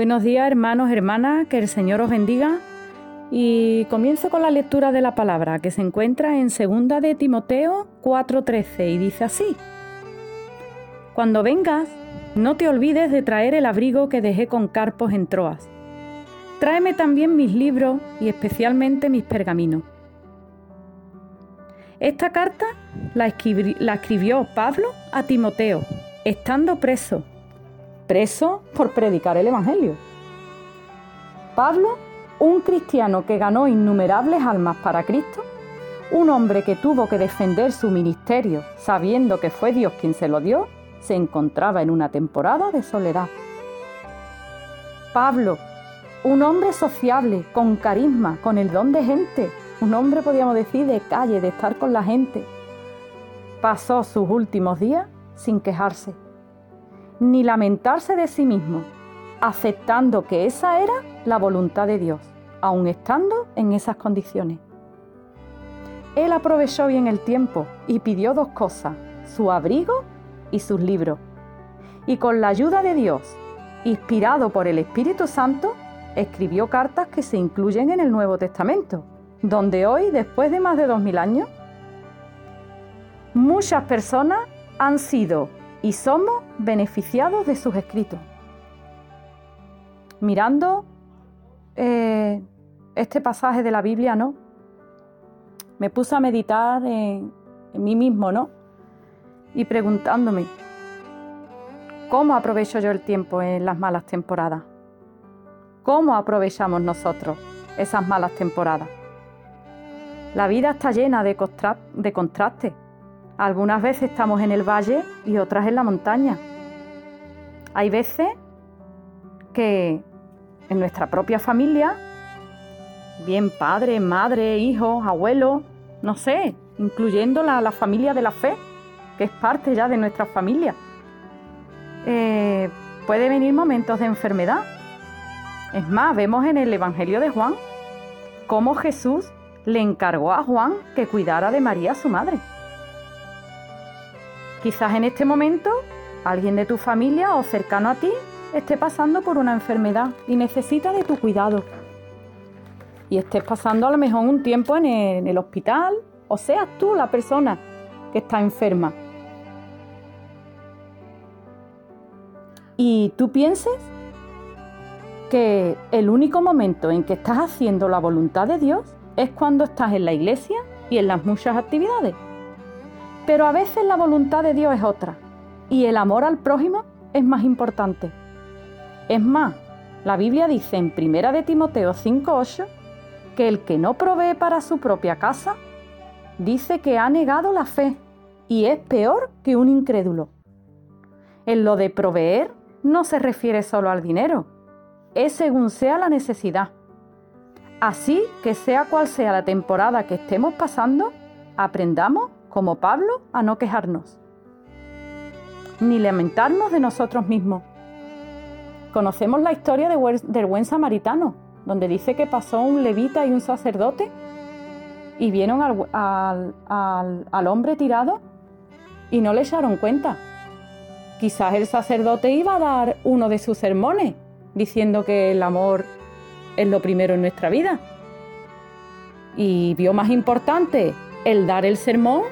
Buenos días hermanos, hermanas, que el Señor os bendiga. Y comienzo con la lectura de la palabra que se encuentra en 2 de Timoteo 4:13 y dice así. Cuando vengas, no te olvides de traer el abrigo que dejé con Carpos en Troas. Tráeme también mis libros y especialmente mis pergaminos. Esta carta la, escribió Pablo a Timoteo, estando preso preso por predicar el Evangelio. Pablo, un cristiano que ganó innumerables almas para Cristo, un hombre que tuvo que defender su ministerio sabiendo que fue Dios quien se lo dio, se encontraba en una temporada de soledad. Pablo, un hombre sociable, con carisma, con el don de gente, un hombre podríamos decir de calle, de estar con la gente, pasó sus últimos días sin quejarse ni lamentarse de sí mismo, aceptando que esa era la voluntad de Dios, aun estando en esas condiciones. Él aprovechó bien el tiempo y pidió dos cosas, su abrigo y sus libros. Y con la ayuda de Dios, inspirado por el Espíritu Santo, escribió cartas que se incluyen en el Nuevo Testamento, donde hoy, después de más de dos mil años, muchas personas han sido y somos beneficiados de sus escritos. Mirando eh, este pasaje de la Biblia, ¿no? Me puse a meditar en, mí mismo, ¿no? Y preguntándome, ¿cómo aprovecho yo el tiempo en las malas temporadas? ¿Cómo aprovechamos nosotros esas malas temporadas? La vida está llena de, de contrastes algunas veces estamos en el valle y otras en la montaña. Hay veces que en nuestra propia familia, bien padre, madre, hijos, abuelos, no sé, incluyendo la, familia de la fe, que es parte ya de nuestra familia, eh, puede venir momentos de enfermedad. Es más, vemos en el Evangelio de Juan cómo Jesús le encargó a Juan que cuidara de María, su madre. Quizás en este momento alguien de tu familia o cercano a ti esté pasando por una enfermedad y necesita de tu cuidado. Y estés pasando a lo mejor un tiempo en el, hospital o seas tú la persona que está enferma. Y tú pienses que el único momento en que estás haciendo la voluntad de Dios es cuando estás en la iglesia y en las muchas actividades. Pero a veces la voluntad de Dios es otra y el amor al prójimo es más importante. Es más, la Biblia dice en 1 de Timoteo 5:8 que el que no provee para su propia casa dice que ha negado la fe y es peor que un incrédulo. En lo de proveer no se refiere solo al dinero, es según sea la necesidad. Así que sea cual sea la temporada que estemos pasando, aprendamos como Pablo, a no quejarnos, ni lamentarnos de nosotros mismos. Conocemos la historia del buen samaritano, donde dice que pasó un levita y un sacerdote y vieron al, al hombre tirado y no le echaron cuenta. Quizás el sacerdote iba a dar uno de sus sermones diciendo que el amor es lo primero en nuestra vida. Y vio más importante el dar el sermón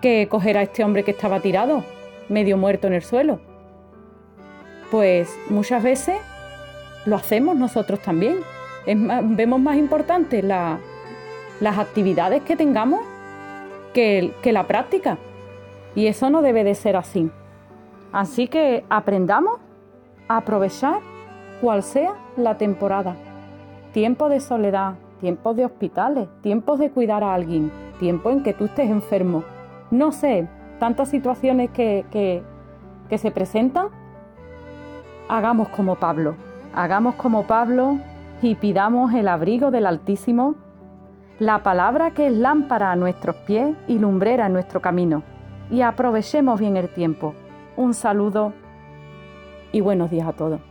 que coger a este hombre que estaba tirado, medio muerto en el suelo. Pues muchas veces lo hacemos nosotros también. vemos más importante las actividades que tengamos que, que la práctica. Y eso no debe de ser así. Así que aprendamos a aprovechar cual sea la temporada. Tiempo de soledad, tiempos de hospitales, tiempos de cuidar a alguien, tiempo en que tú estés enfermo, no sé, tantas situaciones que, que, se presentan, hagamos como Pablo, hagamos como Pablo y pidamos el abrigo del Altísimo, la palabra que es lámpara a nuestros pies y lumbrera en nuestro camino, y aprovechemos bien el tiempo. Un saludo y buenos días a todos.